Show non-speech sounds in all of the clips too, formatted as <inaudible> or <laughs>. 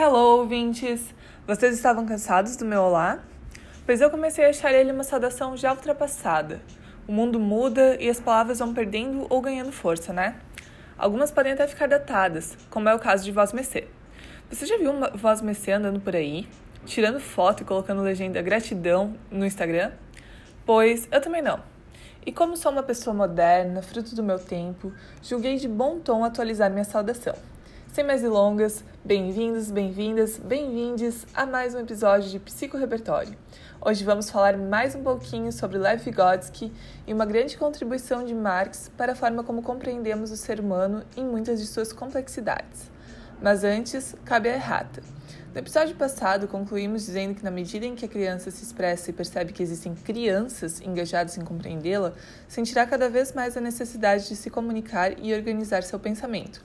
Hello, ouvintes! Vocês estavam cansados do meu olá? Pois eu comecei a achar ele uma saudação já ultrapassada. O mundo muda e as palavras vão perdendo ou ganhando força, né? Algumas podem até ficar datadas, como é o caso de voz mecê. Você já viu uma voz mecê andando por aí, tirando foto e colocando legenda gratidão no Instagram? Pois eu também não. E como sou uma pessoa moderna, fruto do meu tempo, julguei de bom tom atualizar minha saudação. Sem mais delongas, bem-vindos, bem-vindas, bem-vindes a mais um episódio de Psico Repertório. Hoje vamos falar mais um pouquinho sobre Lev Vygotsky e uma grande contribuição de Marx para a forma como compreendemos o ser humano em muitas de suas complexidades. Mas antes, cabe a errata. No episódio passado, concluímos dizendo que, na medida em que a criança se expressa e percebe que existem crianças engajadas em compreendê-la, sentirá cada vez mais a necessidade de se comunicar e organizar seu pensamento.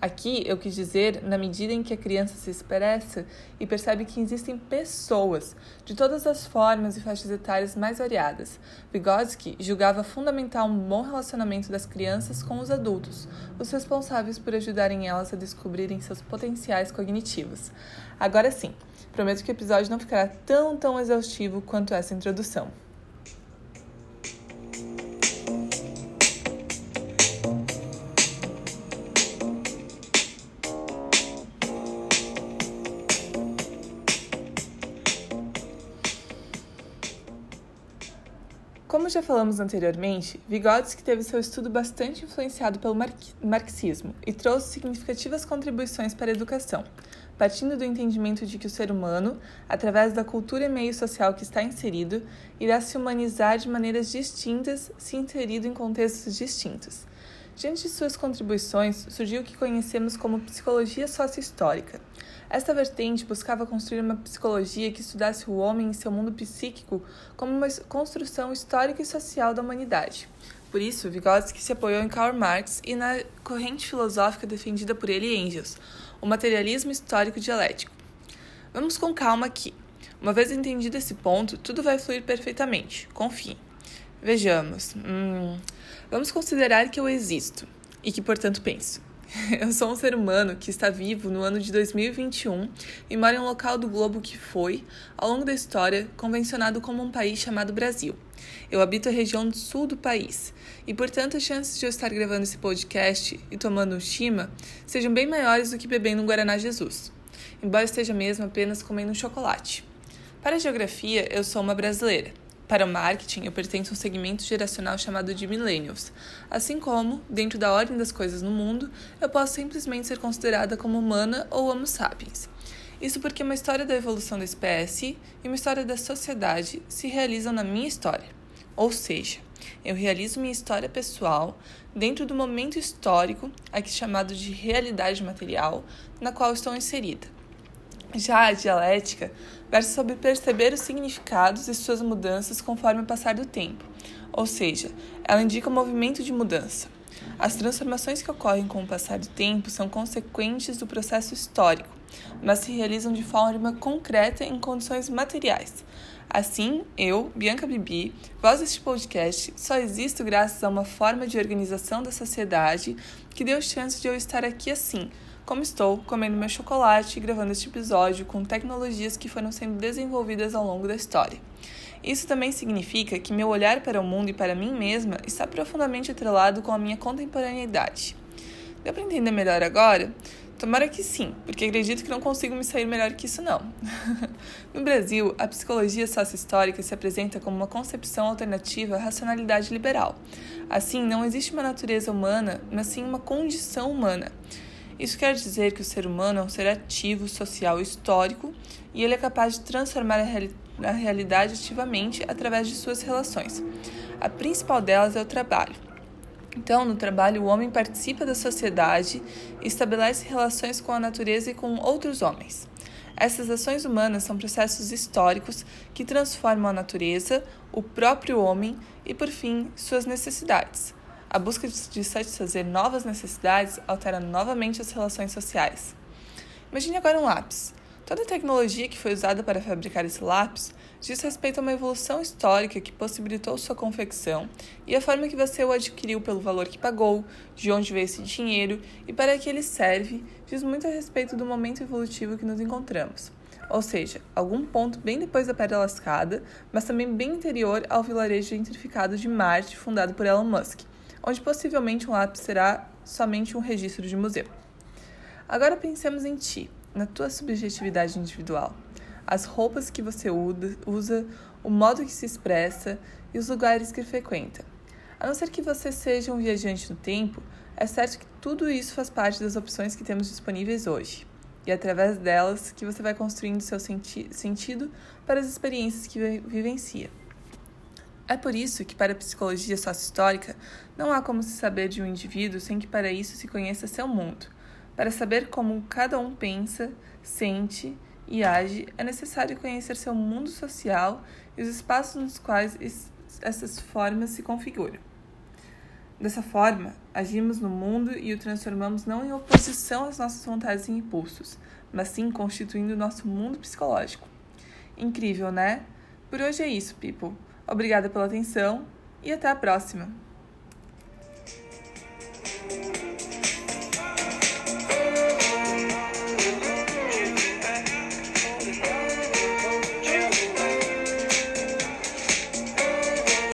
Aqui eu quis dizer na medida em que a criança se expressa e percebe que existem pessoas de todas as formas e faixas etárias mais variadas. Vygotsky julgava fundamental um bom relacionamento das crianças com os adultos, os responsáveis por ajudarem elas a descobrirem seus potenciais cognitivos. Agora sim, prometo que o episódio não ficará tão tão exaustivo quanto essa introdução. Como já falamos anteriormente, Vygotsky teve seu estudo bastante influenciado pelo marxismo e trouxe significativas contribuições para a educação, partindo do entendimento de que o ser humano, através da cultura e meio social que está inserido, irá se humanizar de maneiras distintas se inserido em contextos distintos. Diante de suas contribuições, surgiu o que conhecemos como psicologia sociohistórica, esta vertente buscava construir uma psicologia que estudasse o homem e seu mundo psíquico como uma construção histórica e social da humanidade. Por isso, Vygotsky se apoiou em Karl Marx e na corrente filosófica defendida por ele e Engels, o materialismo histórico dialético. Vamos com calma aqui. Uma vez entendido esse ponto, tudo vai fluir perfeitamente. Confie. Vejamos. Hum, vamos considerar que eu existo e que, portanto, penso. <laughs> Eu sou um ser humano que está vivo no ano de 2021 e mora em um local do globo que foi, ao longo da história, convencionado como um país chamado Brasil. Eu habito a região do sul do país e, portanto, as chances de eu estar gravando esse podcast e tomando um chima sejam bem maiores do que bebendo um Guaraná Jesus, embora esteja mesmo apenas comendo um chocolate. Para a geografia, eu sou uma brasileira. Para o marketing, eu pertenço a um segmento geracional chamado de millennials. Assim como, dentro da ordem das coisas no mundo, eu posso simplesmente ser considerada como humana ou homo sapiens. Isso porque uma história da evolução da espécie e uma história da sociedade se realizam na minha história. Ou seja, eu realizo minha história pessoal dentro do momento histórico, aqui chamado de realidade material, na qual estou inserida. Já a dialética versa sobre perceber os significados e suas mudanças conforme o passar do tempo, ou seja, ela indica o movimento de mudança. As transformações que ocorrem com o passar do tempo são consequentes do processo histórico, mas se realizam de forma concreta em condições materiais. Assim, eu, Bianca Bibi, voz deste podcast, só existo graças a uma forma de organização da sociedade que deu chance de eu estar aqui assim, como estou comendo meu chocolate e gravando este episódio com tecnologias que foram sendo desenvolvidas ao longo da história. Isso também significa que meu olhar para o mundo e para mim mesma está profundamente atrelado com a minha contemporaneidade. Deu para entender melhor agora? Tomara que sim, porque acredito que não consigo me sair melhor que isso não. <laughs> no Brasil, a psicologia sócio-histórica se apresenta como uma concepção alternativa à racionalidade liberal. Assim, não existe uma natureza humana, mas sim uma condição humana. Isso quer dizer que o ser humano é um ser ativo, social histórico e ele é capaz de transformar a, reali a realidade ativamente através de suas relações. A principal delas é o trabalho. Então, no trabalho, o homem participa da sociedade e estabelece relações com a natureza e com outros homens. Essas ações humanas são processos históricos que transformam a natureza, o próprio homem e, por fim, suas necessidades. A busca de satisfazer novas necessidades altera novamente as relações sociais. Imagine agora um lápis. Toda a tecnologia que foi usada para fabricar esse lápis diz respeito a uma evolução histórica que possibilitou sua confecção e a forma que você o adquiriu pelo valor que pagou, de onde veio esse dinheiro e para que ele serve, diz muito a respeito do momento evolutivo que nos encontramos. Ou seja, algum ponto bem depois da Pedra Lascada, mas também bem interior ao vilarejo gentrificado de Marte, fundado por Elon Musk, onde possivelmente um lápis será somente um registro de museu. Agora pensemos em ti na tua subjetividade individual. As roupas que você usa, o modo que se expressa e os lugares que frequenta. A não ser que você seja um viajante no tempo, é certo que tudo isso faz parte das opções que temos disponíveis hoje. E é através delas que você vai construindo seu senti sentido para as experiências que vivencia. É por isso que, para a psicologia sócio-histórica, não há como se saber de um indivíduo sem que para isso se conheça seu mundo, para saber como cada um pensa, sente e age, é necessário conhecer seu mundo social e os espaços nos quais essas formas se configuram. Dessa forma, agimos no mundo e o transformamos não em oposição às nossas vontades e impulsos, mas sim constituindo nosso mundo psicológico. Incrível, né? Por hoje é isso, people. Obrigada pela atenção e até a próxima!